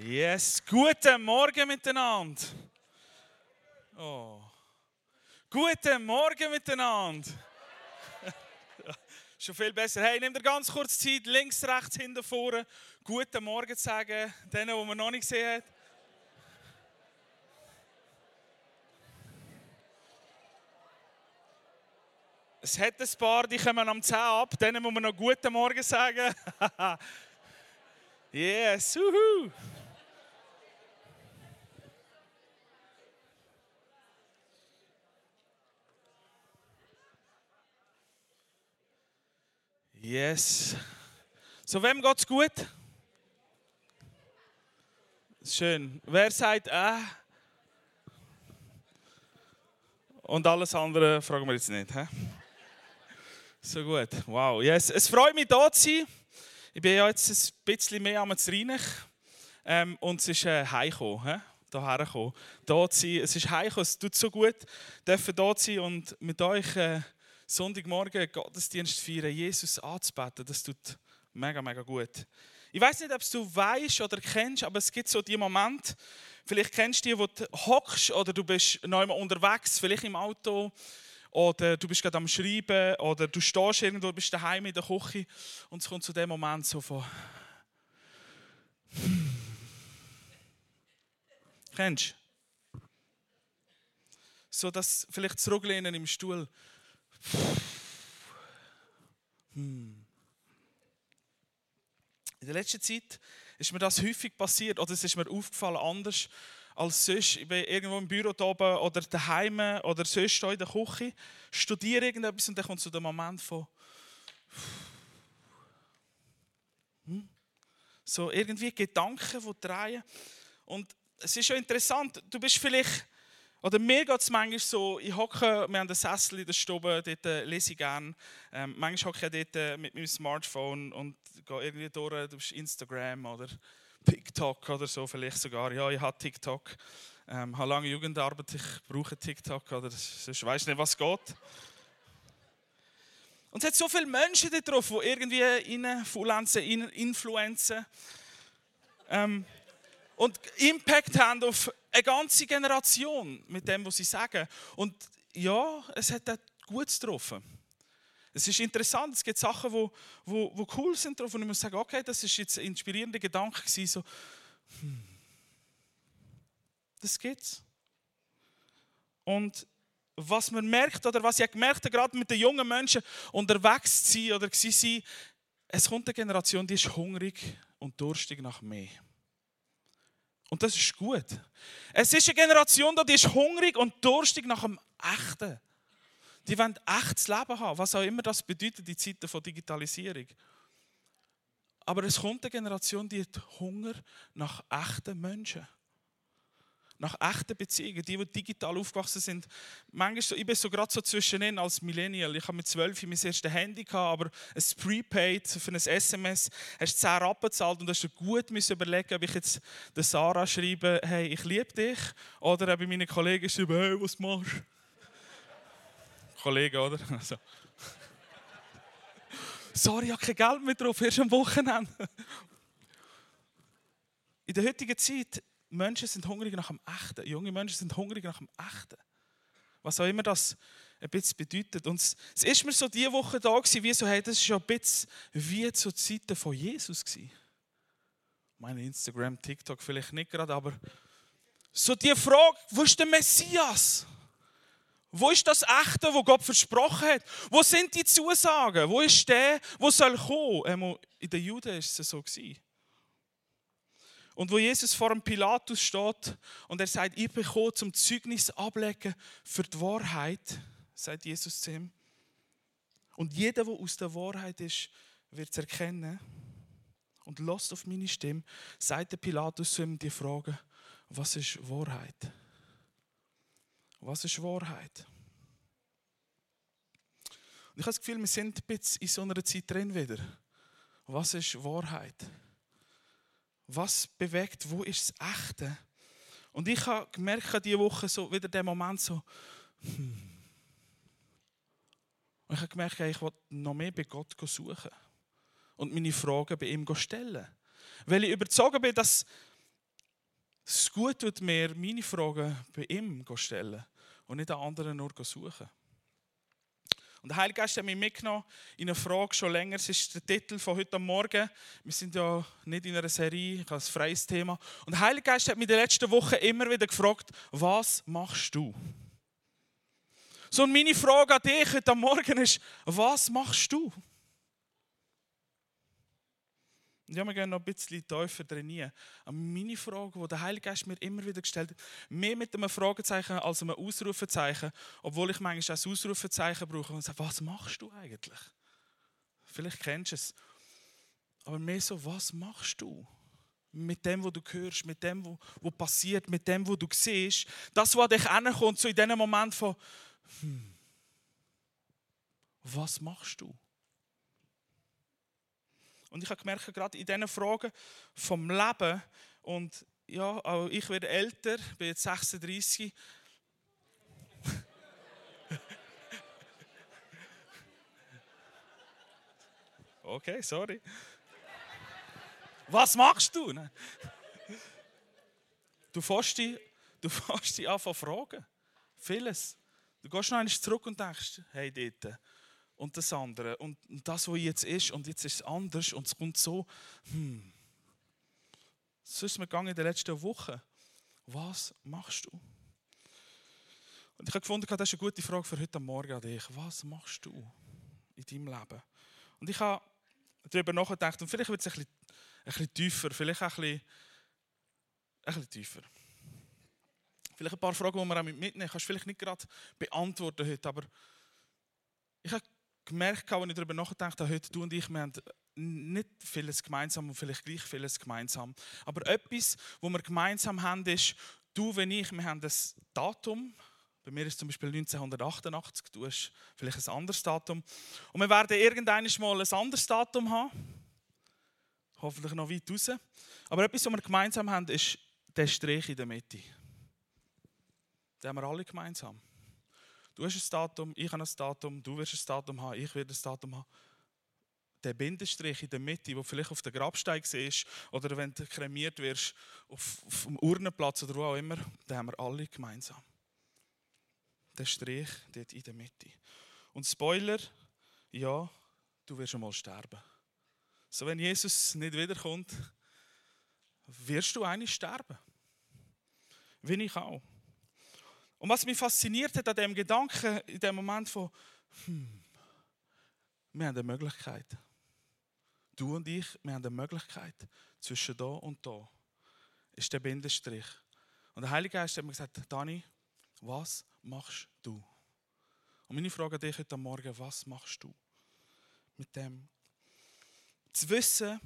Yes, guten Morgen miteinander. Oh. Guten Morgen miteinander. Schon viel besser. Hey, nimm dir ganz kurz Zeit, links, rechts, hinten, vorne. Guten Morgen zu sagen, denen, die man noch nicht gesehen hat. Es hat ein paar, die kommen am 10 ab, denen muss man noch Guten Morgen sagen. yes, uhu. Yes. So, wem geht's gut? Schön. Wer sagt äh? Und alles andere fragen wir jetzt nicht. He? So gut. Wow. Yes. Es freut mich, hier zu sein. Ich bin ja jetzt ein bisschen mehr am Zreinich. Ähm, und es ist äh, heimgekommen. He? Hierher gekommen. Hier zu sein. Es ist heimgekommen. Es tut so gut, dürfen hier zu sein und mit euch. Äh, Sonntagmorgen Gottesdienst feiern, Jesus anzubeten, das tut mega, mega gut. Ich weiß nicht, ob du weißt oder kennst, aber es gibt so die Momente, vielleicht kennst du die, wo du hockst oder du bist einmal unterwegs, vielleicht im Auto oder du bist gerade am Schreiben oder du stehst irgendwo, bist daheim in der Küche und es kommt zu dem Moment so von Kennst du? So dass vielleicht zurücklehnen im Stuhl hm. In der letzten Zeit ist mir das häufig passiert oder es ist mir aufgefallen anders als sonst. Ich bin irgendwo im Büro oben oder daheim oder sonst in der Küche, studiere irgendetwas und dann kommt so der Moment von hm. so irgendwie Gedanken, die drehen und es ist schon interessant. Du bist vielleicht oder mir geht es manchmal so, ich hocke, wir haben einen Sessel in der Stube, dort äh, lese ich gerne. Ähm, manchmal hocke ich dort äh, mit meinem Smartphone und gehe irgendwie durch, durch Instagram oder TikTok oder so vielleicht sogar. Ja, ich habe TikTok. Ähm, habe lange Jugendarbeit, ich brauche TikTok oder sonst weiß nicht, was geht. Und es hat so viele Menschen da drauf, die irgendwie influenzen, influenzen ähm, und Impact haben auf eine ganze Generation mit dem, was sie sagen. Und ja, es hat auch gut getroffen. Es ist interessant, es gibt Sachen, die wo, wo, wo cool sind drauf und ich muss sagen, okay, das ist jetzt ein inspirierender Gedanke gewesen, so, hm, das gibt's. Und was man merkt, oder was ich gemerkt habe, gerade mit den jungen Menschen unterwegs zu sein oder zu sein, es kommt eine Generation, die ist hungrig und durstig nach mehr. Und das ist gut. Es ist eine Generation, die ist hungrig und durstig nach dem Echten. Die wollen echtes Leben haben, was auch immer das bedeutet in Zeiten von Digitalisierung. Aber es kommt eine Generation, die hat Hunger nach echten Menschen nach echten Beziehungen, die, die digital aufgewachsen sind. Manchmal ich bin so gerade so zwischen als Millennial. Ich habe mit 12 mein erstes Handy gehabt, aber ein Prepaid für ein SMS hast du 10 Rappen gezahlt und hast du gut überlegen, ob ich jetzt Sarah schreibe, hey, ich liebe dich, oder ob ich meinen Kollegen schreibe, hey, was machst du? Kollege, oder? Also. Sorry, ich habe kein Geld mehr drauf, erst am Wochenende. In der heutigen Zeit Menschen sind hungrig nach dem Echten. Junge Menschen sind hungrig nach dem Echten. Was auch immer das ein bisschen bedeutet. Und es ist mir so diese Woche da gewesen, wie so, hey, das ist ja ein bisschen wie zur Zeiten von Jesus gewesen. Meine Instagram, TikTok vielleicht nicht gerade, aber so die Frage, wo ist der Messias? Wo ist das Echte, wo Gott versprochen hat? Wo sind die Zusagen? Wo ist der, wo soll kommen? In den Juden ist es so gewesen. Und wo Jesus vor dem Pilatus steht und er sagt, ich bin gekommen, zum Zeugnis ablegen für die Wahrheit, sagt Jesus zu ihm. Und jeder, der aus der Wahrheit ist, wird es erkennen. Und lasst auf meine Stimme, sagt der Pilatus zu ihm die Frage, was ist Wahrheit? Was ist Wahrheit? Und ich habe das Gefühl, wir sind ein bisschen in so einer Zeit drin wieder. Was ist Wahrheit? Was bewegt, wo ist das Echte? Und ich habe gemerkt, diese Woche so wieder der Moment so, hm. Und ich habe gemerkt, ich will noch mehr bei Gott suchen und meine Fragen bei ihm stellen. Weil ich überzeugt bin, dass es gut tut, mir meine Fragen bei ihm zu stellen und nicht an anderen nur zu suchen. Und der Heilige Geist hat mich mitgenommen in eine Frage schon länger. Es ist der Titel von heute Morgen. Wir sind ja nicht in einer Serie, ich habe ein freies Thema. Und der Heilige Geist hat mich in den letzten Wochen immer wieder gefragt, was machst du? So, und meine Frage an dich heute Morgen ist, was machst du? Und ja, wir gehen noch ein bisschen tiefer trainieren. Aber meine Frage, die der Heilige Geist mir immer wieder gestellt hat, mehr mit einem Fragezeichen als einem Ausrufezeichen, obwohl ich manchmal auch ein Ausrufezeichen brauche und sage, was machst du eigentlich? Vielleicht kennst du es. Aber mehr so, was machst du? Mit dem, was du hörst, mit dem, was passiert, mit dem, was du siehst. Das, was dich kommt, so in diesem Moment von, hm, was machst du? Und ich habe gemerkt, gerade in diesen Fragen vom Leben, und ja, auch ich werde älter, bin jetzt 36. okay, sorry. Was machst du? Du fährst dich, du fährst dich an von Fragen. Vieles. Du gehst noch einmal zurück und denkst, hey, dort und das andere und das, was jetzt ist und jetzt ist es anders und es kommt so. Hm. So ist es mir gegangen in den letzten Wochen. Was machst du? Und ich habe gefunden, das ist eine gute Frage für heute Morgen an dich. Was machst du in deinem Leben? Und ich habe darüber nachgedacht und vielleicht wird es ein bisschen, ein bisschen tiefer, vielleicht ein bisschen, ein bisschen tiefer. Vielleicht ein paar Fragen, die man auch mitnehmen kannst vielleicht nicht gerade beantworten heute, aber ich habe gemerkt, als ich darüber nachgedacht habe, heute du und ich, wir haben nicht vieles gemeinsam und vielleicht gleich vieles gemeinsam. Aber etwas, was wir gemeinsam haben, ist, du und ich, wir haben das Datum. Bei mir ist zum Beispiel 1988, du hast vielleicht ein anderes Datum. Und wir werden irgendwann mal ein anderes Datum haben. Hoffentlich noch weit raus. Aber etwas, was wir gemeinsam haben, ist der Strich in der Mitte. Den haben wir alle gemeinsam. Du hast ein Datum, ich habe ein Datum, du wirst ein Datum haben, ich werde ein Datum haben. Der Bindestrich in der Mitte, wo vielleicht auf der Grabstein siehst oder wenn du kremiert wirst, auf, auf dem Urnenplatz oder wo auch immer, den haben wir alle gemeinsam. Der Strich dort in der Mitte. Und Spoiler, ja, du wirst einmal sterben. So, wenn Jesus nicht wiederkommt, wirst du eigentlich sterben. Wie ich auch. Und was mich fasziniert hat an dem Gedanken, in dem Moment von, hm, wir haben eine Möglichkeit. Du und ich, wir haben eine Möglichkeit. Zwischen da und da ist der Bindestrich. Und der Heilige Geist hat mir gesagt, Dani, was machst du? Und meine Frage an dich heute Morgen, was machst du mit dem? Zu wissen,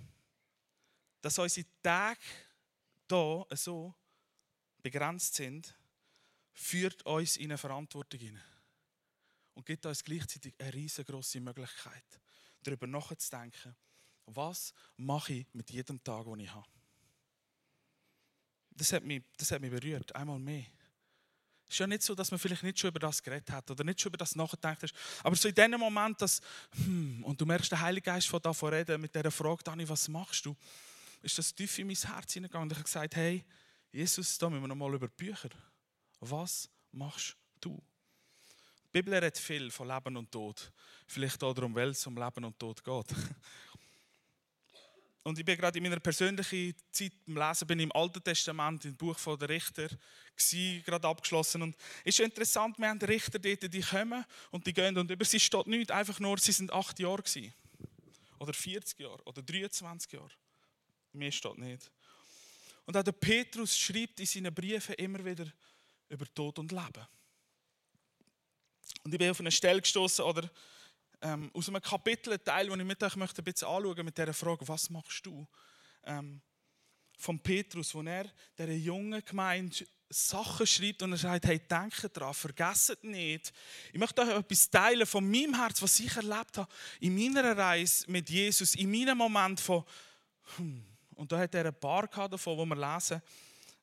dass unsere Tage hier so begrenzt sind, führt uns in eine Verantwortung hinein und gibt uns gleichzeitig eine riesengroße Möglichkeit, darüber nachzudenken, was mache ich mit jedem Tag, den ich habe. Das hat mich, das hat mich berührt, einmal mehr. Es ist ja nicht so, dass man vielleicht nicht schon über das geredet hat oder nicht schon über das nachgedacht hat. Aber so in dem Moment, dass, hm, und du merkst, der Heilige Geist von davon reden, mit dieser Frage, Dani, was machst du? Ist das tief in mein Herz hineingegangen. Und ich habe gesagt, hey, Jesus, da müssen wir noch mal über Bücher was machst du? Die Bibel redet viel von Leben und Tod. Vielleicht auch darum, weil es um Leben und Tod geht. Und ich bin gerade in meiner persönlichen Zeit im Lesen, bin im Alten Testament, im Buch der Richter, gewesen, gerade abgeschlossen. Und es ist interessant, wir haben Richter dort, die kommen und die gehen und über sie steht nichts, einfach nur, sie sind acht Jahre gewesen. Oder 40 Jahre oder 23 Jahre. Mehr steht nicht. Und auch der Petrus schreibt in seinen Briefen immer wieder, über Tod und Leben. Und ich bin auf eine Stelle gestoßen oder ähm, aus einem Kapitel, ein Teil, den ich mit euch möchte ein bisschen anschauen mit dieser Frage, was machst du? Ähm, von Petrus, wo er dieser jungen Gemeinde Sachen schreibt und er sagt, hey, denkt daran, vergesst nicht. Ich möchte euch etwas teilen von meinem Herz, was ich erlebt habe in meiner Reise mit Jesus, in meinem Moment von, hm, und da hat er ein paar davon, wo wir lesen,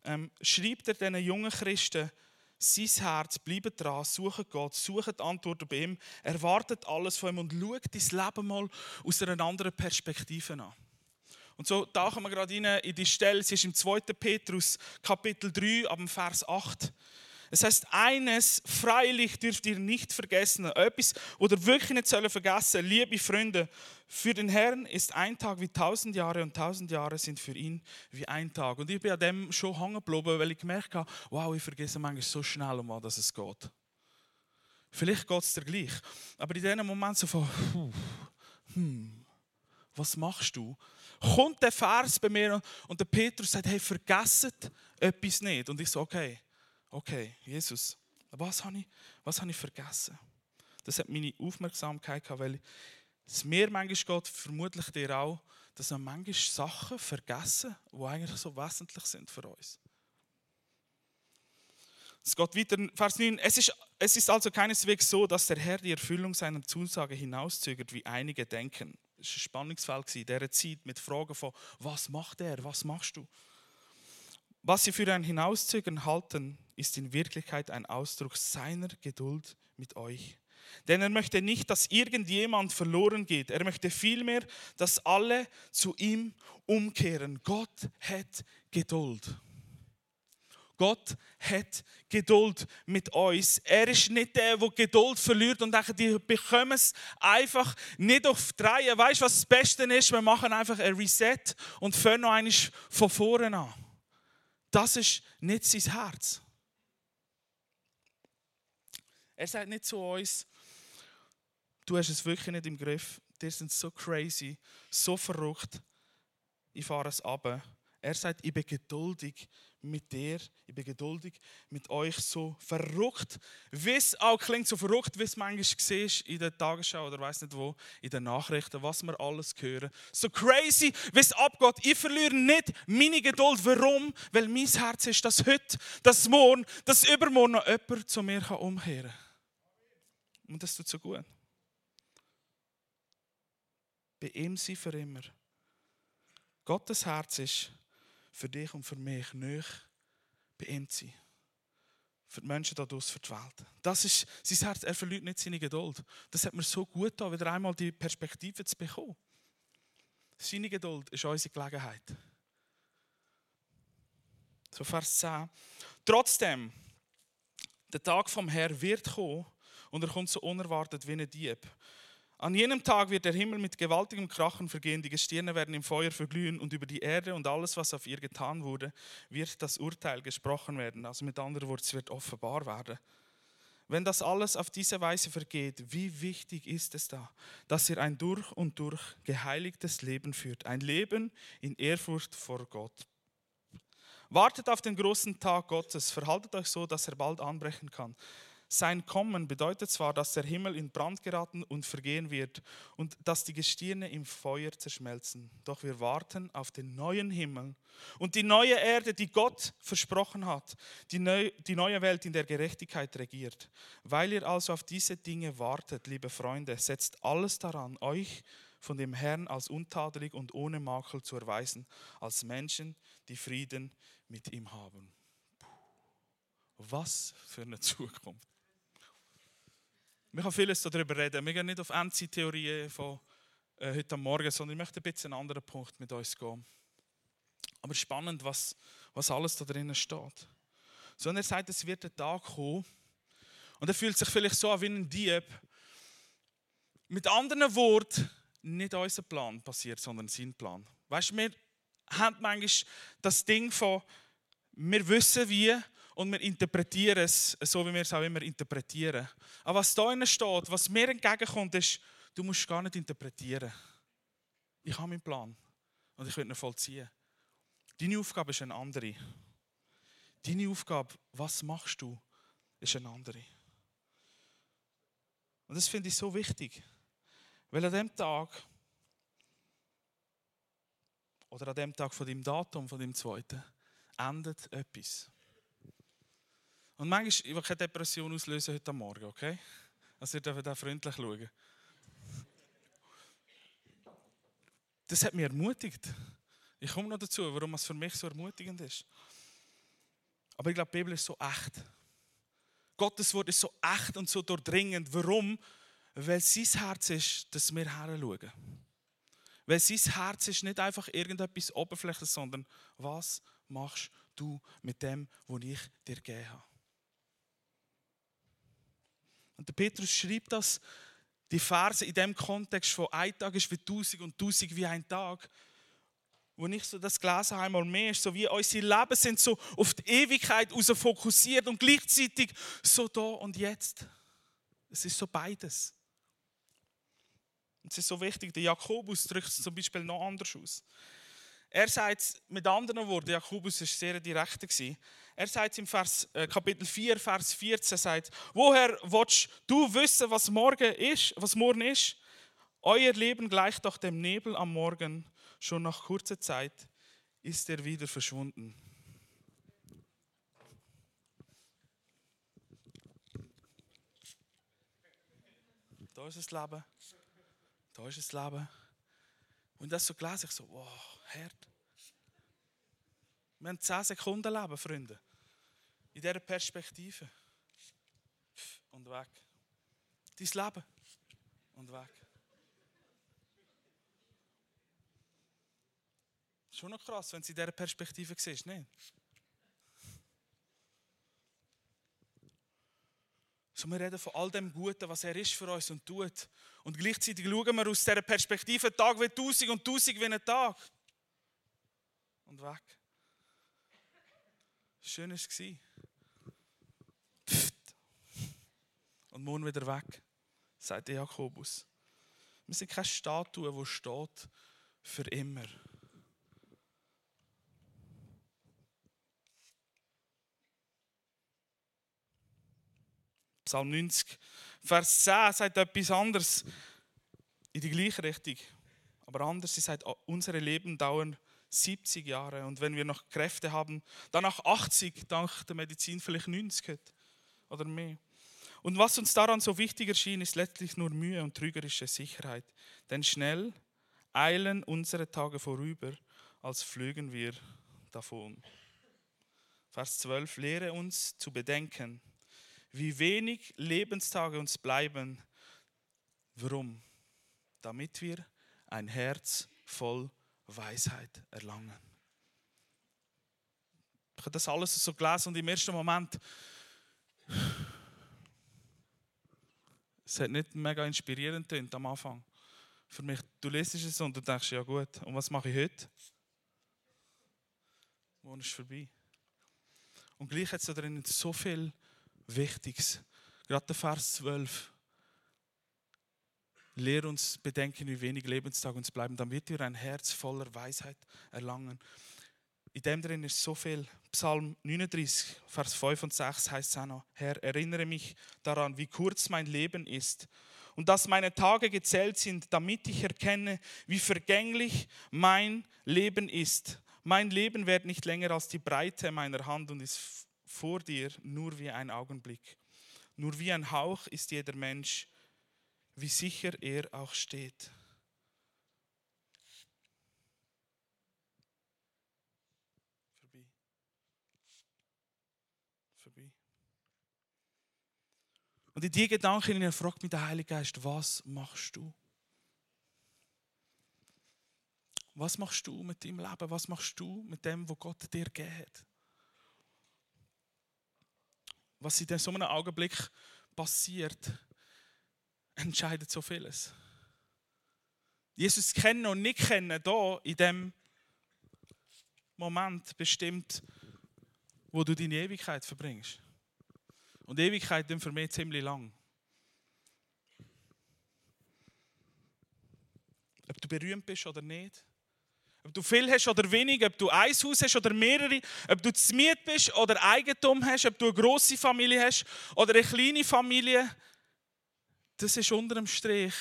ähm, schreibt er diesen jungen Christen, sein Herz, bleibt dran, sucht Gott, sucht Antworten bei ihm, erwartet alles von ihm und schaut dein Leben mal aus einer anderen Perspektive an. Und so tauchen wir gerade rein in die Stelle, sie ist im 2. Petrus, Kapitel 3, ab dem Vers 8. Es heißt, eines, freilich dürft ihr nicht vergessen, etwas, oder wirklich nicht sollen vergessen, liebe Freunde, für den Herrn ist ein Tag wie tausend Jahre und tausend Jahre sind für ihn wie ein Tag. Und ich bin an dem schon hängen geblieben, weil ich gemerkt habe, wow, ich vergesse manchmal so schnell, um was es geht. Vielleicht geht es dir gleich. Aber in diesem Moment so von, hm, was machst du? Kommt der Vers bei mir und der Petrus sagt, hey, vergesset etwas nicht. Und ich so, okay, okay, Jesus, was habe ich, was habe ich vergessen? Das hat meine Aufmerksamkeit gehabt, weil es mir manchmal geht, vermutlich dir auch, dass wir manchmal Sachen vergessen, die eigentlich so wesentlich sind für uns. Es geht weiter, Vers 9. Es ist, es ist also keineswegs so, dass der Herr die Erfüllung seiner Zusage hinauszögert, wie einige denken. Es war ein Spannungsfeld in dieser Zeit mit Fragen von, was macht er, was machst du? Was sie für ein Hinauszögern halten, ist in Wirklichkeit ein Ausdruck seiner Geduld mit euch. Denn er möchte nicht, dass irgendjemand verloren geht. Er möchte vielmehr, dass alle zu ihm umkehren. Gott hat Geduld. Gott hat Geduld mit uns. Er ist nicht der, der Geduld verliert und denkt, die bekommen es einfach nicht auf die Reihe. Weißt du, was das Beste ist? Wir machen einfach ein Reset und fangen noch einmal von vorne an. Das ist nicht sein Herz. Er sagt nicht zu uns, du hast es wirklich nicht im Griff, die sind so crazy, so verrückt, ich fahre es ab. Er sagt, ich bin geduldig mit dir, ich bin geduldig mit euch, so verrückt, wie es auch klingt, so verrückt, wie es manchmal siehst in der Tagesschau oder weiß nicht wo, in den Nachrichten, was wir alles hören. So crazy, wie es abgeht. Ich verliere nicht meine Geduld. Warum? Weil mein Herz ist, dass heute, dass morgen, dass übermorgen noch jemand zu mir umkehren kann. Und das tut so gut. Bei ihm sein für immer. Gottes Herz ist, für dich und für mich nicht bei ihm zu sein. Für die Menschen da draußen, für die Welt. Das ist sein Herz. Er verliert nicht seine Geduld. Das hat mir so gut getan, wieder einmal die Perspektive zu bekommen. Seine Geduld ist unsere Gelegenheit. So Vers 10. Trotzdem, der Tag vom Herrn wird kommen und er kommt so unerwartet wie ein Dieb. An jenem Tag wird der Himmel mit gewaltigem Krachen vergehen, die Gestirne werden im Feuer verglühen und über die Erde und alles, was auf ihr getan wurde, wird das Urteil gesprochen werden. Also mit anderen Worten, es wird offenbar werden. Wenn das alles auf diese Weise vergeht, wie wichtig ist es da, dass ihr ein durch und durch geheiligtes Leben führt, ein Leben in Ehrfurcht vor Gott. Wartet auf den großen Tag Gottes, verhaltet euch so, dass er bald anbrechen kann. Sein Kommen bedeutet zwar, dass der Himmel in Brand geraten und vergehen wird und dass die Gestirne im Feuer zerschmelzen. Doch wir warten auf den neuen Himmel und die neue Erde, die Gott versprochen hat, die, neu, die neue Welt, in der Gerechtigkeit regiert. Weil ihr also auf diese Dinge wartet, liebe Freunde, setzt alles daran, euch von dem Herrn als untadelig und ohne Makel zu erweisen, als Menschen, die Frieden mit ihm haben. Was für eine Zukunft. Wir können vieles darüber reden. Wir gehen nicht auf Endzeit-Theorien von äh, heute Morgen, sondern ich möchte ein bisschen einen anderen Punkt mit uns gehen. Aber spannend, was, was alles da drinnen steht. So, und er sagt, es wird ein Tag kommen und er fühlt sich vielleicht so an wie ein Dieb. Mit anderen Worten, nicht unser Plan passiert, sondern sein Plan. Weißt du, wir haben manchmal das Ding von, wir wissen wie und wir interpretieren es so, wie wir es auch immer interpretieren. Aber was da steht, was mir entgegenkommt, ist, du musst gar nicht interpretieren. Ich habe meinen Plan und ich will ihn vollziehen. Deine Aufgabe ist eine andere. Deine Aufgabe, was machst du, ist eine andere. Und das finde ich so wichtig, weil an dem Tag oder an dem Tag von dem Datum, von dem zweiten, endet etwas. Und manchmal, ich will keine Depression auslösen heute Morgen, okay? Also ihr dürft da freundlich schauen. Das hat mich ermutigt. Ich komme noch dazu, warum es für mich so ermutigend ist. Aber ich glaube, die Bibel ist so echt. Gottes Wort ist so echt und so durchdringend. Warum? Weil sein Herz ist, dass wir her schauen. Weil sein Herz ist nicht einfach irgendetwas Oberflächliches, sondern was machst du mit dem, was ich dir gegeben habe? Und der Petrus schreibt das, die Verse in dem Kontext von ein Tag ist wie tausend und tausend wie ein Tag. Wo ich so das habe, einmal mehr ist, so wie unsere Leben sind so auf die Ewigkeit raus fokussiert und gleichzeitig so da und jetzt. Es ist so beides. Und es ist so wichtig, der Jakobus drückt es zum Beispiel noch anders aus. Er sagt mit anderen Worten, Jakobus war sehr direkt. Er sagt im Vers, äh, Kapitel 4, Vers 14, sagt, woher willst du wissen, was morgen ist, was morgen ist? Euer Leben gleicht doch dem Nebel am Morgen. Schon nach kurzer Zeit ist er wieder verschwunden. Da ist das Leben. Da ist das Leben. Und das so gelesen, ich so, wow, hart. Wir haben 10 Sekunden Leben, Freunde. In dieser Perspektive. Und weg. Dein Leben. Und weg. Schon noch krass, wenn du in dieser Perspektive siehst, nicht? So, wir reden von all dem Guten, was er ist für uns und tut. Und gleichzeitig schauen wir aus dieser Perspektive Tag wie Tausend und Tausend wie ein Tag. Und weg. Schön war es. Und morgen wieder weg, sagt Jakobus. Wir sind keine Statue, die steht für immer. Psalm 90, Vers 10 sagt etwas anderes in die gleiche Richtung. Aber anders, sie sagt, unsere Leben dauern 70 Jahre und wenn wir noch Kräfte haben, dann auch 80, dank der Medizin vielleicht 90 oder mehr. Und was uns daran so wichtig erschien, ist letztlich nur Mühe und trügerische Sicherheit. Denn schnell eilen unsere Tage vorüber, als flügen wir davon. Vers 12, lehre uns zu bedenken, wie wenig Lebenstage uns bleiben. Warum? Damit wir ein Herz voll Weisheit erlangen. Ich habe das alles so gelesen und im ersten Moment, es hat nicht mega inspirierend getönt am Anfang. Für mich, du liest es und du denkst, ja gut, und was mache ich heute? Morgen ist vorbei. Und gleich hat es da drin so viel Wichtiges. Gerade der Vers 12. Lehr uns bedenken, wie wenig Lebenstage uns bleiben, damit wir ein Herz voller Weisheit erlangen. In dem drin ist so viel. Psalm 39, Vers 5 und 6 heißt es auch noch, Herr, erinnere mich daran, wie kurz mein Leben ist und dass meine Tage gezählt sind, damit ich erkenne, wie vergänglich mein Leben ist. Mein Leben wird nicht länger als die Breite meiner Hand und ist vor dir nur wie ein Augenblick. Nur wie ein Hauch ist jeder Mensch, wie sicher er auch steht. Vorbei. Vorbei. Und in die Gedanken fragt mich der Heilige Geist, was machst du? Was machst du mit deinem Leben? Was machst du mit dem, was Gott dir gegeben hat? was in so einem Augenblick passiert, entscheidet so vieles. Jesus kennen und nicht kennen, da in dem Moment bestimmt, wo du deine Ewigkeit verbringst. Und Ewigkeit ist für mich ziemlich lang. Ob du berühmt bist oder nicht, ob du viel hast oder wenig, ob du ein Haus hast oder mehrere, ob du zu Miet bist oder Eigentum hast, ob du eine grosse Familie hast oder eine kleine Familie, das ist unter dem Strich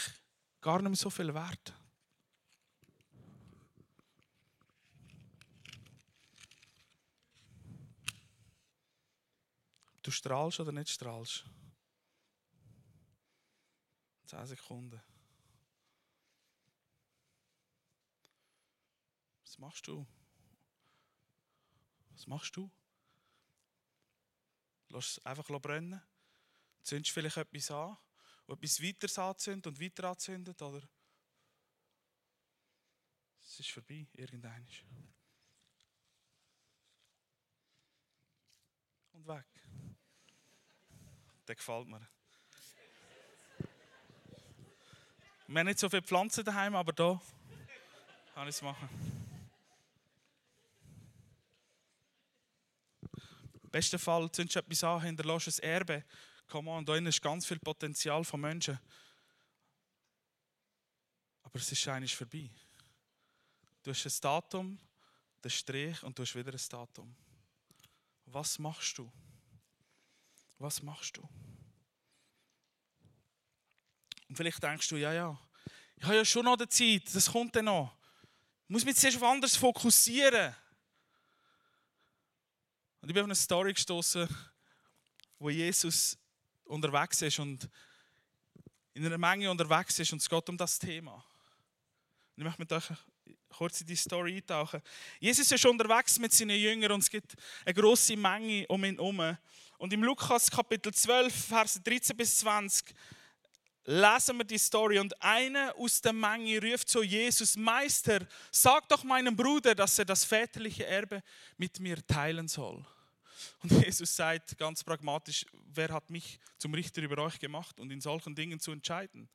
gar nicht mehr so viel wert. Du strahlst oder nicht strahlst. Zehn Sekunden. Was machst du? Was machst du? Lass es einfach brennen. Zündest vielleicht etwas an, und etwas weiter anzündet und weiter anzündet, oder? es ist vorbei, irgendein. Und weg. Der gefällt mir. Wir haben nicht so viele Pflanzen daheim, aber da kann ich es machen. Im besten Fall zündest du etwas an, hinterlässt ein Erbe. Komm on, da ist ganz viel Potenzial von Menschen. Aber es ist eigentlich vorbei. Du hast ein Datum, den Strich und du hast wieder ein Datum. Was machst du? Was machst du? Und vielleicht denkst du, ja, ja, ich habe ja schon noch die Zeit, das kommt dann noch. Ich muss mich zuerst auf anderes fokussieren. Und ich bin auf eine Story gestoßen, wo Jesus unterwegs ist und in einer Menge unterwegs ist und es geht um das Thema. Und ich möchte mit euch kurz in die Story eintauchen. Jesus ist unterwegs mit seinen Jüngern und es gibt eine große Menge um ihn herum. Und im Lukas Kapitel 12, Verse 13 bis 20 lesen wir die Story und einer aus der Menge ruft zu Jesus, Meister, sag doch meinem Bruder, dass er das väterliche Erbe mit mir teilen soll. Und Jesus sagt ganz pragmatisch, wer hat mich zum Richter über euch gemacht und in solchen Dingen zu entscheiden?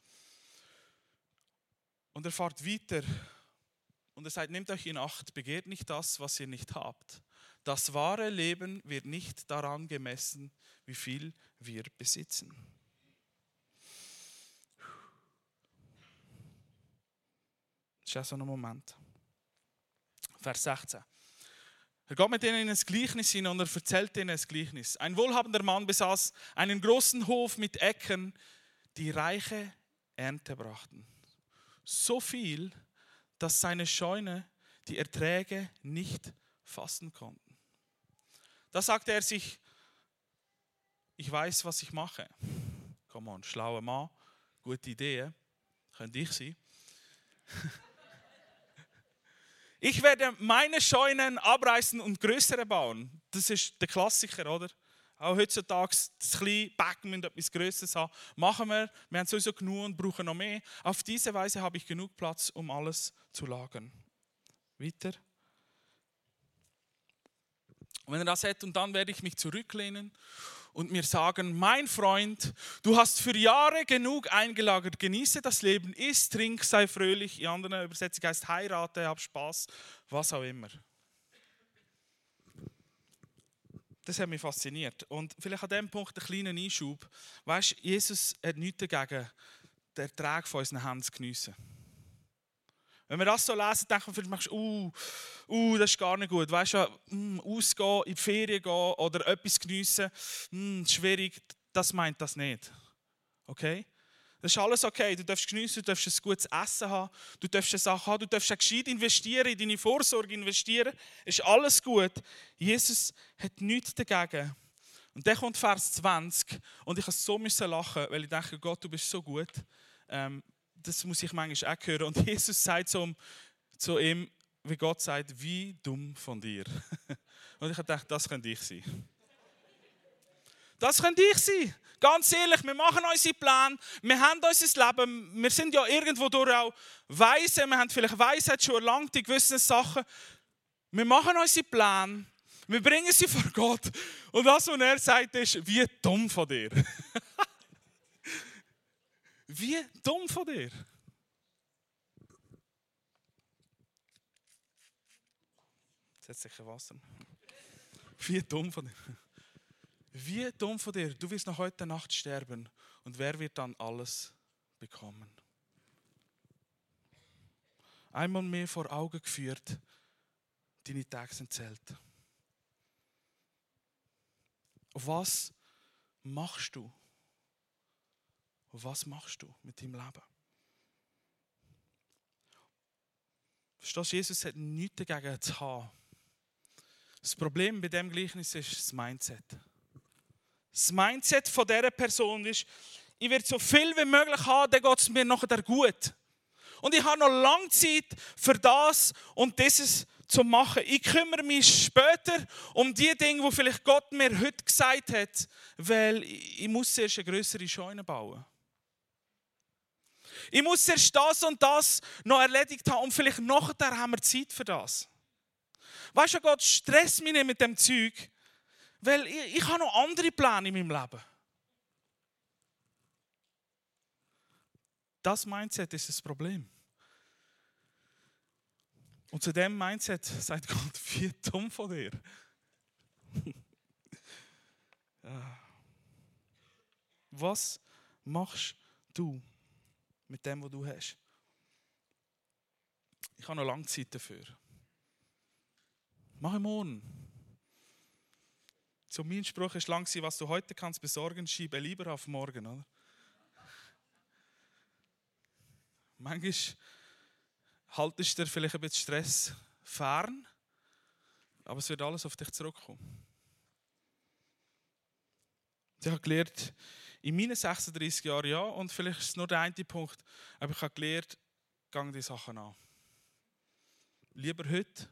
Und er fährt weiter und er sagt, nehmt euch in Acht, begehrt nicht das, was ihr nicht habt. Das wahre Leben wird nicht daran gemessen, wie viel wir besitzen. Das ist auch so ein Moment. Vers 16. Er geht mit ihnen in ein Gleichnis hin und er erzählt ihnen ein Gleichnis. Ein wohlhabender Mann besaß einen großen Hof mit Äckern, die reiche Ernte brachten. So viel, dass seine Scheune die Erträge nicht fassen konnten. Da sagte er sich, ich weiß, was ich mache. Komm on, schlauer Mann, gute Idee, könnte ich sein. Ich werde meine Scheunen abreißen und größere bauen. Das ist der Klassiker, oder? Auch heutzutage, das kleine Becken müssen etwas Größeres haben. Machen wir. Wir haben sowieso genug und brauchen noch mehr. Auf diese Weise habe ich genug Platz, um alles zu lagern. Weiter. Und wenn er das hat, und dann werde ich mich zurücklehnen und mir sagen, mein Freund, du hast für Jahre genug eingelagert, genieße das Leben, iss, trink, sei fröhlich. In anderen Übersetzungen heißt heirate, hab Spaß, was auch immer. Das hat mich fasziniert. Und vielleicht an dem Punkt einen kleinen Einschub. Weißt Jesus hat nichts dagegen, den Ertrag von unseren Händen zu geniessen. Wenn wir das so lesen, denken wir vielleicht, uh, uh, das ist gar nicht gut. Weißt du, mm, ausgehen, in die Ferien gehen oder etwas geniessen, mm, schwierig, das meint das nicht. Okay? Das ist alles okay. Du darfst geniessen, du darfst ein gutes Essen haben, du darfst Sachen haben, du darfst auch gescheit investieren, in deine Vorsorge investieren. Ist alles gut. Jesus hat nichts dagegen. Und dann kommt Vers 20 und ich musste so lachen, weil ich denke, Gott, du bist so gut. Ähm, das muss ich manchmal auch hören. Und Jesus sagt so, zu ihm, wie Gott sagt, wie dumm von dir. Und ich dachte, das könnte ich sein. Das könnte ich sein. Ganz ehrlich, wir machen unsere Pläne, wir haben unser Leben, wir sind ja irgendwo durch auch weise, wir haben vielleicht Weisheit schon erlangt in gewissen Sachen. Wir machen unsere Pläne, wir bringen sie vor Gott. Und das, was er sagt, ist, wie dumm von dir. Wie dumm von dir. Jetzt hat sicher Wasser. Wie dumm von dir. Wie dumm von dir. Du wirst noch heute Nacht sterben. Und wer wird dann alles bekommen? Einmal mehr vor Augen geführt, deine Tage sind zählt. Auf was machst du? Was machst du mit deinem Leben? Verstehst du, Jesus hat nichts dagegen zu haben. Das Problem bei dem Gleichnis ist das Mindset. Das Mindset von dieser Person ist, ich werde so viel wie möglich haben, dann geht es mir nachher gut. Und ich habe noch lange Zeit für das und dieses zu machen. Ich kümmere mich später um die Dinge, die vielleicht Gott mir heute gesagt hat, weil ich muss zuerst eine größere Scheune bauen. Ich muss erst das und das noch erledigt haben und vielleicht nachher haben wir Zeit für das. Weißt du, Gott, stress mich nicht mit dem Zeug, weil ich, ich habe noch andere Pläne in meinem Leben. Das Mindset ist das Problem. Und zu dem Mindset sagt Gott, wie dumm von dir. Was machst du mit dem, was du hast? Ich habe noch lange Zeit dafür. Mach morgen. So mein Spruch ist lang, was du heute kannst besorgen, schiebe lieber auf morgen. Oder? Manchmal haltest du dir vielleicht ein bisschen Stress fern, aber es wird alles auf dich zurückkommen. Ich habe gelernt, in meinen 36 Jahren ja, und vielleicht ist es nur der eine Punkt, aber ich habe gelernt, gang die Sachen an. Lieber heute,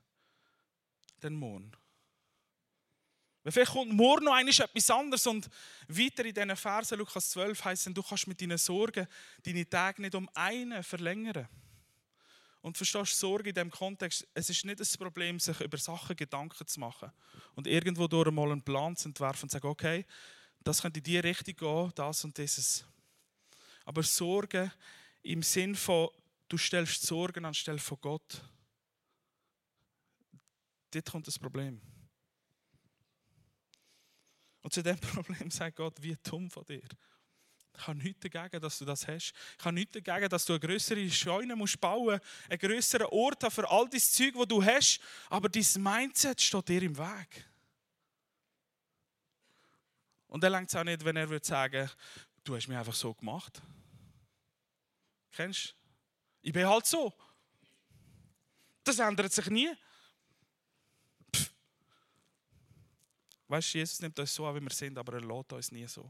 denn morgen. Vielleicht kommt morgen noch etwas anderes und weiter in diesen Versen, Lukas 12, heißt es, du kannst mit deinen Sorgen deine Tage nicht um einen verlängern. Und verstehst Sorge in diesem Kontext, es ist nicht das Problem, sich über Sachen Gedanken zu machen und irgendwo durch mal einen Plan zu entwerfen und zu sagen, okay, das könnte in die Richtung gehen, das und dieses. Aber Sorge im Sinn von, du stellst Sorgen anstelle von Gott, dort kommt das Problem. Und zu diesem Problem sagt Gott, wie dumm von dir. Ich habe nichts dagegen, dass du das hast. Ich habe nichts dagegen, dass du eine größere Scheune musst bauen musst, einen größeren Ort für all das Zeug, das du hast. Aber dein Mindset steht dir im Weg. Und dann längt es auch nicht, wenn er würde sagen, du hast mich einfach so gemacht. Kennst du? Ich bin halt so. Das ändert sich nie. Weißt du, Jesus nimmt uns so an, wie wir sind, aber er lädt uns nie so.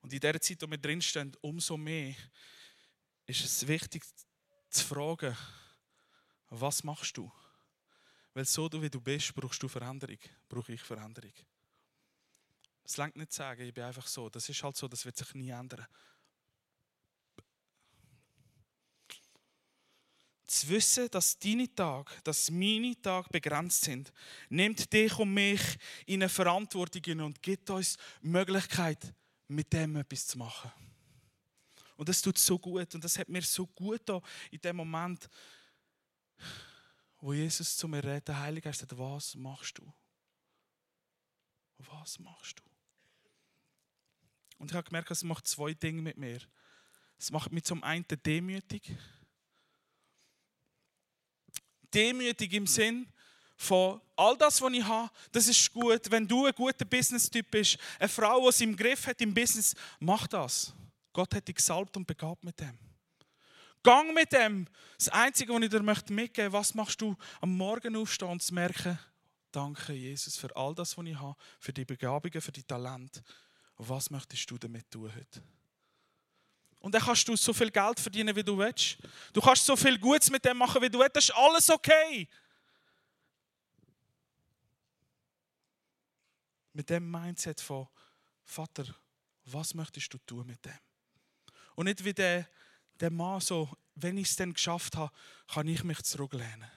Und in der Zeit, wo wir drinstehen, umso mehr ist es wichtig zu fragen, was machst du? Weil so wie du bist, brauchst du Veränderung. Brauche ich Veränderung. Es längt nicht zu sagen, ich bin einfach so. Das ist halt so, das wird sich nie ändern. Zu wissen, dass deine Tage, dass meine Tage begrenzt sind, nimmt dich und mich in eine Verantwortung und gibt uns Möglichkeit, mit dem etwas zu machen. Und das tut so gut und das hat mir so gut da in dem Moment wo Jesus zu mir redet, der Heilige Geist sagt, was machst du? Was machst du? Und ich habe gemerkt, es macht zwei Dinge mit mir. Es macht mich zum einen demütig. Demütig im Sinn von all das, was ich habe, das ist gut. Wenn du ein guter Business-Typ bist, eine Frau, die es im Griff hat im Business, mach das. Gott hat dich gesalbt und begabt mit dem. Gang mit dem. Das Einzige, was ich dir mitgeben möchte, was machst du am Morgen aufstehen und zu merken, danke Jesus für all das, was ich habe, für die Begabungen, für die Talente. Was möchtest du damit tun heute? Und dann kannst du so viel Geld verdienen, wie du willst. Du kannst so viel Gutes mit dem machen, wie du willst. Das ist alles okay. Mit dem Mindset von Vater, was möchtest du tun mit dem? Und nicht wie der der Mann so, wenn ich es dann geschafft habe, kann ich mich zurücklehnen.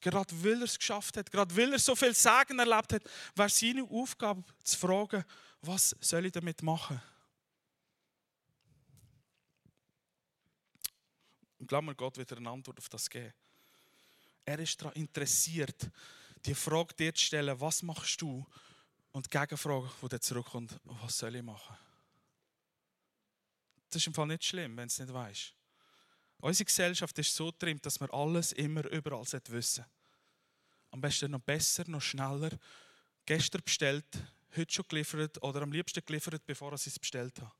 Gerade weil er es geschafft hat, gerade weil er so viel Sagen erlebt hat, wäre seine Aufgabe zu fragen, was soll ich damit machen? Und glaub mir, Gott wird eine Antwort auf das geben. Er ist daran interessiert, die Frage dir zu stellen, was machst du? Und die Gegenfrage, die dann zurückkommt, was soll ich machen? Das ist im Fall nicht schlimm, wenn du es nicht weißt. Unsere Gesellschaft ist so trimmt, dass man alles immer überall wissen Am besten noch besser, noch schneller. Gestern bestellt, heute schon geliefert oder am liebsten geliefert, bevor ich es bestellt habe.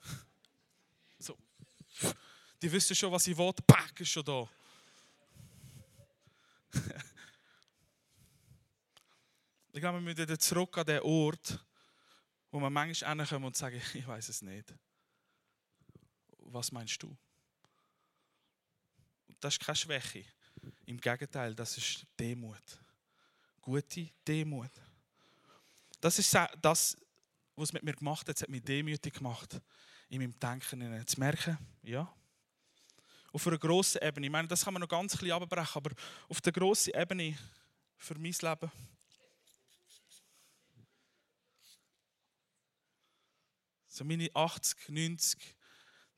So. Die wissen schon, was ich will. Pack ist schon da. ich glaube, wir müssen wieder zurück an den Ort, wo man manchmal hinkommen und sagen, ich weiß es nicht was meinst du? Das ist keine Schwäche. Im Gegenteil, das ist Demut. Gute Demut. Das ist das, was es mit mir gemacht hat, es hat mich demütig gemacht, in meinem Denken zu merken, ja, auf einer grossen Ebene, ich meine, das kann man noch ganz ein bisschen abbrechen, aber auf der grossen Ebene für mein Leben, so meine 80, 90,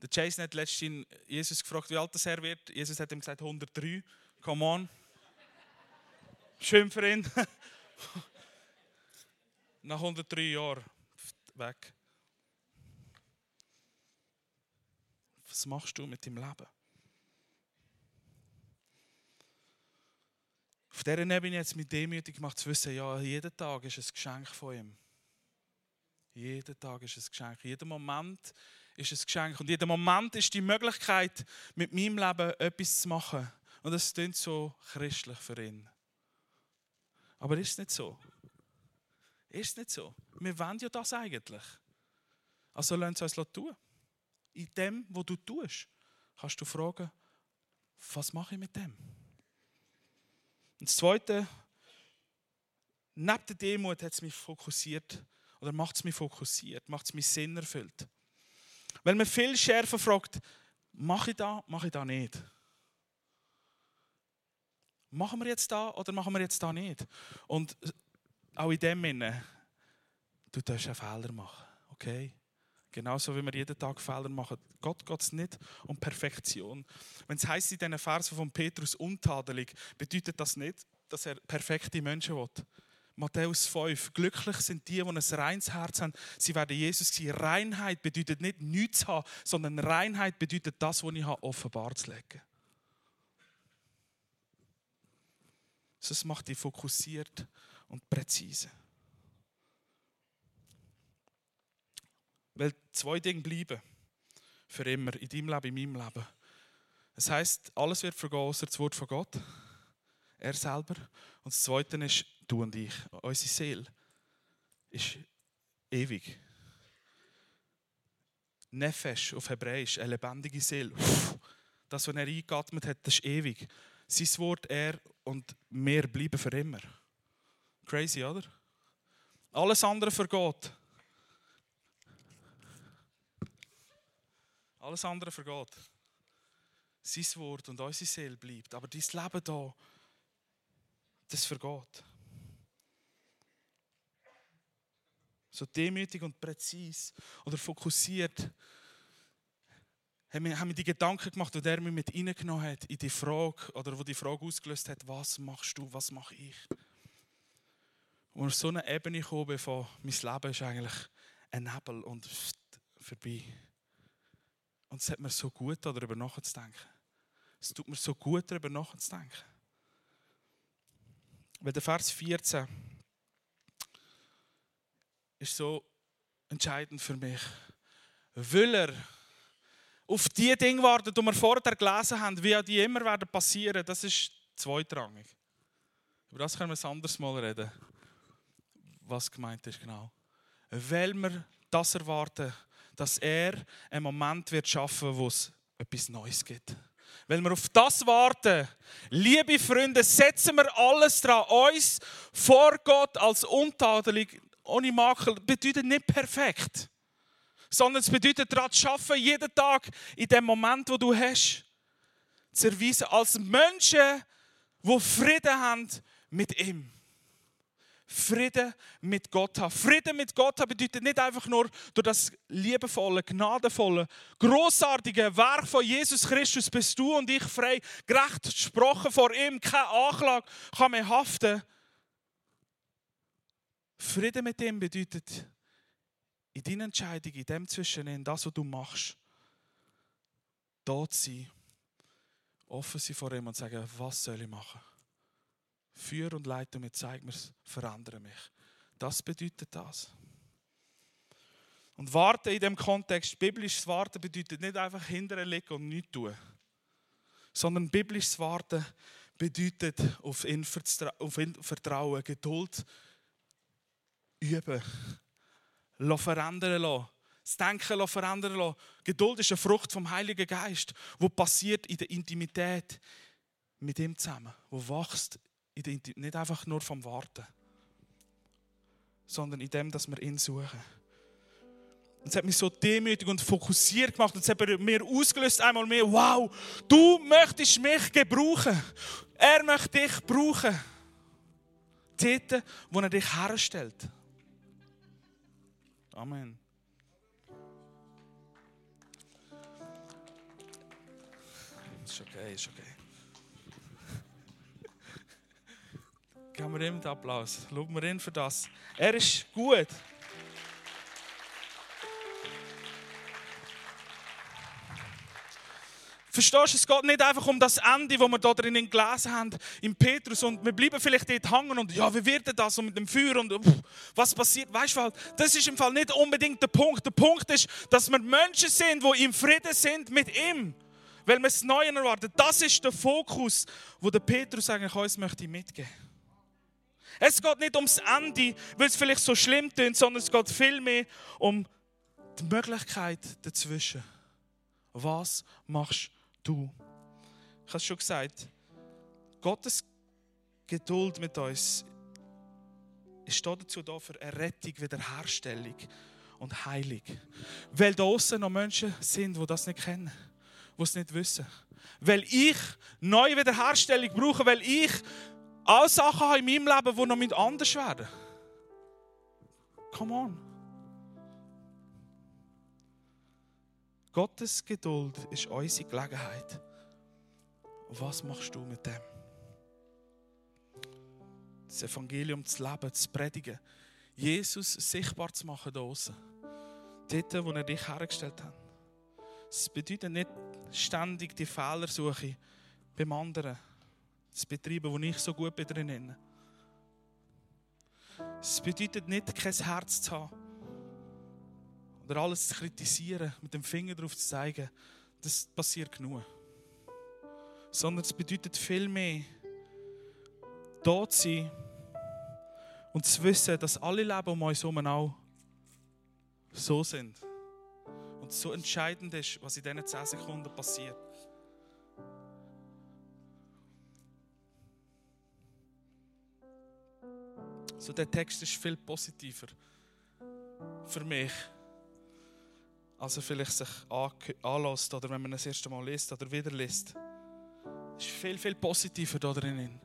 der Jason hat letztens Jesus gefragt, wie alt er wird. Jesus hat ihm gesagt 103. Come on. Schön für ihn. Nach 103 Jahren weg. Was machst du mit deinem Leben? Auf dieser Ebene hat es mich demütig gemacht zu wissen, ja, jeden Tag ist ein Geschenk von ihm. Jeden Tag ist ein Geschenk. Jeder Moment ist ein Geschenk. Und jeder Moment ist die Möglichkeit, mit meinem Leben etwas zu machen. Und das klingt so christlich für ihn. Aber ist es nicht so? Ist es nicht so? Wir wollen ja das eigentlich. Also Sie uns tun. In dem, was du tust, kannst du fragen, was mache ich mit dem? Und das Zweite, neben der Demut hat es mich fokussiert, oder macht es mich fokussiert, macht es mich Sinn Weil man viel schärfer fragt, mache ich da, mache ich da nicht? Machen wir jetzt da oder machen wir jetzt da nicht? Und auch in dem Sinne, du darfst einen Fehler machen, okay? Genauso wie wir jeden Tag Fehler machen. Gott geht es nicht um Perfektion. Wenn es heisst in diesen Versen von Petrus untadelig, bedeutet das nicht, dass er perfekte Menschen will. Matthäus 5. Glücklich sind die, die ein reines Herz haben. Sie werden Jesus sehen. Reinheit bedeutet nicht nichts haben, sondern Reinheit bedeutet das, was ich habe, offenbar zu legen. Das macht dich fokussiert und präzise. Weil zwei Dinge bleiben. Für immer. In deinem Leben, in meinem Leben. Das heißt, alles wird vergehen, außer das Wort von Gott. Er selber. Und das Zweite ist, du und ich. Unsere Seele ist ewig. Nefesh auf Hebräisch, eine lebendige Seele. Das, was er eingeatmet hat, das ist ewig. Sein Wort, er und wir bleiben für immer. Crazy, oder? Alles andere vergeht. Alles andere vergeht. Sein Wort und unsere Seele bleibt. Aber dein Leben hier, das vergeht. So demütig und präzise oder fokussiert haben wir, haben die Gedanken gemacht, die er mir mit reingenommen hat in die Frage oder wo die Frage ausgelöst hat, was machst du, was mache ich? Und auf so eine Ebene gekommen von, mein Leben ist eigentlich ein Nebel und vorbei. Und es hat mir so gut darüber nachzudenken. Es tut mir so gut darüber nachzudenken. Weil der Vers 14 ist so entscheidend für mich. Weil er auf die Dinge wartet, die wir vorher gelesen haben, wie die immer werden passieren, das ist zweitrangig. Über das können wir ein anderes Mal reden, was gemeint ist genau. Weil wir das erwarten, dass er einen Moment wird schaffen, wo es etwas Neues gibt. Weil wir auf das warten, liebe Freunde, setzen wir alles dran. Uns vor Gott als untadelig, ohne Makel, bedeutet nicht perfekt. Sondern es bedeutet daran zu arbeiten, jeden Tag in dem Moment, wo du hast, zu erweisen, als Menschen, die Frieden haben mit ihm. Frieden mit Gott haben. Frieden mit Gott haben bedeutet nicht einfach nur durch das liebevolle, gnadenvolle, großartige Werk von Jesus Christus bist du und ich frei, gerecht gesprochen vor ihm, keine Anklage kann mehr haften. Frieden mit ihm bedeutet in deiner Entscheidung, in dem Zwischenhin, das, was du machst, dort sein, offen sein vor ihm und sagen, was soll ich machen? Führ und leite mir, zeig mir es, verändere mich. Das bedeutet das. Und warten in dem Kontext, biblisches Warten bedeutet nicht einfach hinterher liegen und nichts tun. Sondern biblisches Warten bedeutet auf ihn vertrauen, Geduld üben, verändern lassen. Das Denken verändern lassen. Geduld ist eine Frucht vom Heiligen Geist, wo passiert in der Intimität mit ihm zusammen, wo wächst nicht einfach nur vom Warten, sondern in dem, dass wir ihn suchen. Und es hat mich so demütig und fokussiert gemacht. Und es hat mir ausgelöst einmal mehr, wow, du möchtest mich gebrauchen. Er möchte dich brauchen. Dort, wo er dich herstellt. Amen. Ist okay, ist okay. Geben wir ihm den Applaus. Loben wir ihn für das. Er ist gut. Verstehst du, es geht nicht einfach um das Ende, das wir da drinnen gelesen haben, im Petrus, und wir bleiben vielleicht dort hängen und ja, wie wird das und mit dem Feuer und pff, was passiert? Weißt du, das ist im Fall nicht unbedingt der Punkt. Der Punkt ist, dass wir Menschen sind, die im Frieden sind mit ihm, weil wir das Neue erwarten. Das ist der Fokus, wo der Petrus eigentlich uns möchte mitgeben. Es geht nicht ums Ende, weil es vielleicht so schlimm klingt, sondern es geht vielmehr um die Möglichkeit dazwischen. Was machst du? Ich habe es schon gesagt, Gottes Geduld mit uns ist dazu da für Errettung, Wiederherstellung und Heilung. Weil da außen noch Menschen sind, die das nicht kennen, die es nicht wissen. Weil ich neue Wiederherstellung brauche, weil ich all Sachen habe in meinem Leben, die noch anders werden. Come on. Gottes Geduld ist unsere Gelegenheit. Was machst du mit dem? Das Evangelium zu leben, zu predigen, Jesus sichtbar zu machen da draußen. Dort, wo er dich hergestellt hat. Es bedeutet nicht ständig die Fehlersuche beim anderen zu betreiben, wo ich so gut bin drin. Es bedeutet nicht, kein Herz zu haben oder alles zu kritisieren, mit dem Finger darauf zu zeigen, das passiert genug. Sondern es bedeutet viel mehr, da zu sein und zu wissen, dass alle Leben um uns herum auch so sind. Und so entscheidend ist, was in diesen 10 Sekunden passiert. So, der Text ist viel positiver für mich als er vielleicht sich anlässt oder wenn man das erste Mal liest oder wieder liest. Es ist viel, viel positiver da drinnen.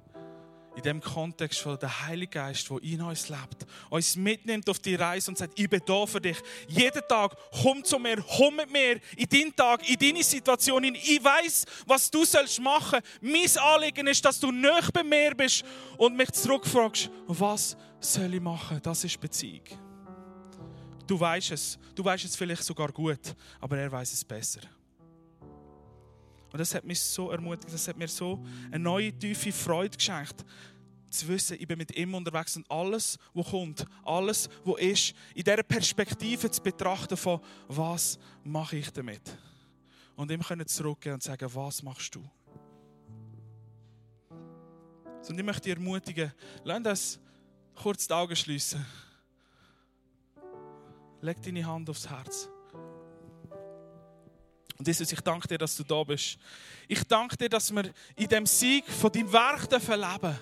In dem Kontext von der Heilige Geist, der in uns lebt, uns mitnimmt auf die Reise und sagt, ich bin da für dich. Jeden Tag, komm zu mir, komm mit mir in deinen Tag, in deine Situation. Ich weiß, was du sollst machen. Mein Anliegen ist, dass du nicht bei mir bist und mich zurückfragst, was soll ich machen? Das ist Beziehung. Du weißt es. Du weißt es vielleicht sogar gut, aber er weiß es besser. Und das hat mich so ermutigt, das hat mir so eine neue, tiefe Freude geschenkt, zu wissen, ich bin mit ihm unterwegs und alles, was kommt, alles, was ist, in dieser Perspektive zu betrachten von, was mache ich damit? Und ihm können zurückgehen und sagen, was machst du? Und ich möchte dich ermutigen, lass uns kurz die Augen schließen. Leg deine Hand aufs Herz. Und Jesus, ich danke dir, dass du da bist. Ich danke dir, dass wir in dem Sieg von deinem Werk leben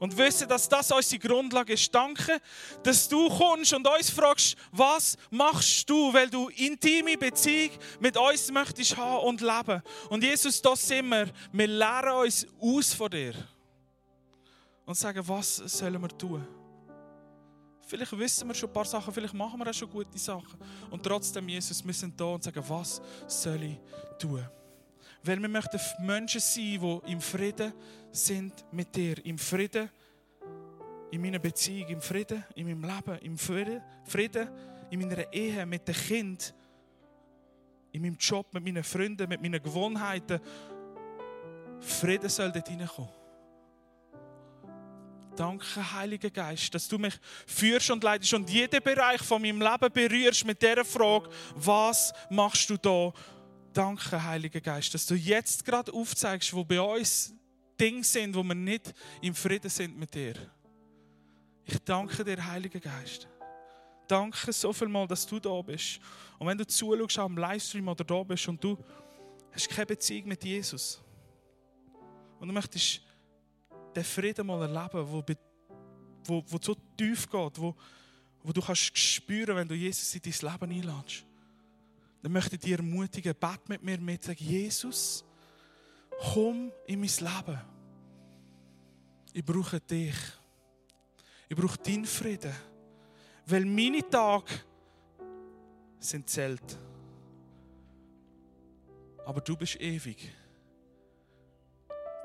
und wissen, dass das unsere Grundlage ist. Danke, dass du kommst und uns fragst, was machst du, weil du intime Beziehung mit uns möchtest haben und leben. Und Jesus, das sind wir. Wir lernen uns aus von dir und sagen, was sollen wir tun? Vielleicht wissen wir schon ein paar Sachen, vielleicht machen wir auch schon gute Sachen. Und trotzdem, Jesus, wir sind da und sagen, was soll ich tun? Weil wir möchten Menschen sein, die im Frieden sind mit dir. Im Frieden in meiner Beziehung, im Frieden in meinem Leben, im Frieden, in meiner Ehe, mit den Kindern, in meinem Job, mit meinen Freunden, mit meinen Gewohnheiten. Frieden soll dort hineinkommen. Danke, Heiliger Geist, dass du mich führst und leitest und jeden Bereich von meinem Leben berührst mit der Frage, was machst du da? Danke, Heiliger Geist, dass du jetzt gerade aufzeigst, wo bei uns Dinge sind, wo wir nicht im Frieden sind mit dir. Ich danke dir, Heiliger Geist. Danke so viel mal, dass du da bist. Und wenn du zuschaust am Livestream oder da bist und du hast keine Beziehung mit Jesus und du möchtest den Frieden mal erleben, wo, wo, wo so tief geht, wo, wo du kannst spüren, wenn du Jesus in dein Leben einladest. Dann möchte ich dich ermutigen, bet mit mir mit, sag Jesus, komm in mein Leben. Ich brauche dich. Ich brauche deinen Frieden. Weil meine Tage sind zählt. Aber du bist ewig.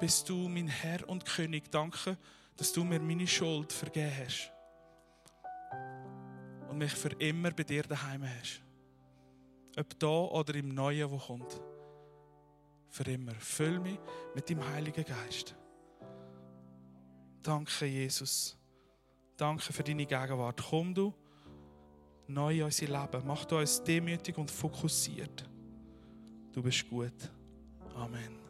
Bist du mein Herr und König. Danke, dass du mir meine Schuld vergeben hast. Und mich für immer bei dir daheim hast. Ob da oder im Neuen, wo kommt. Für immer. Füll mich mit dem Heiligen Geist. Danke, Jesus. Danke für deine Gegenwart. Komm du neu in unser Leben. Mach du uns demütig und fokussiert. Du bist gut. Amen.